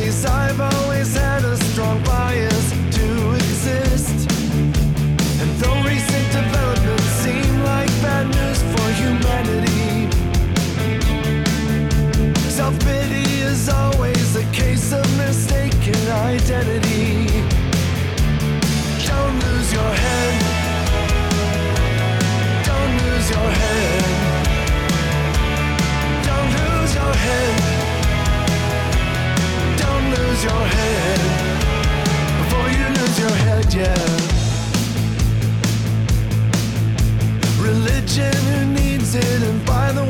I've always had a strong bias to exist. And though recent developments seem like bad news for humanity, self pity is always a case of mistaken identity. religion who needs it and by the way.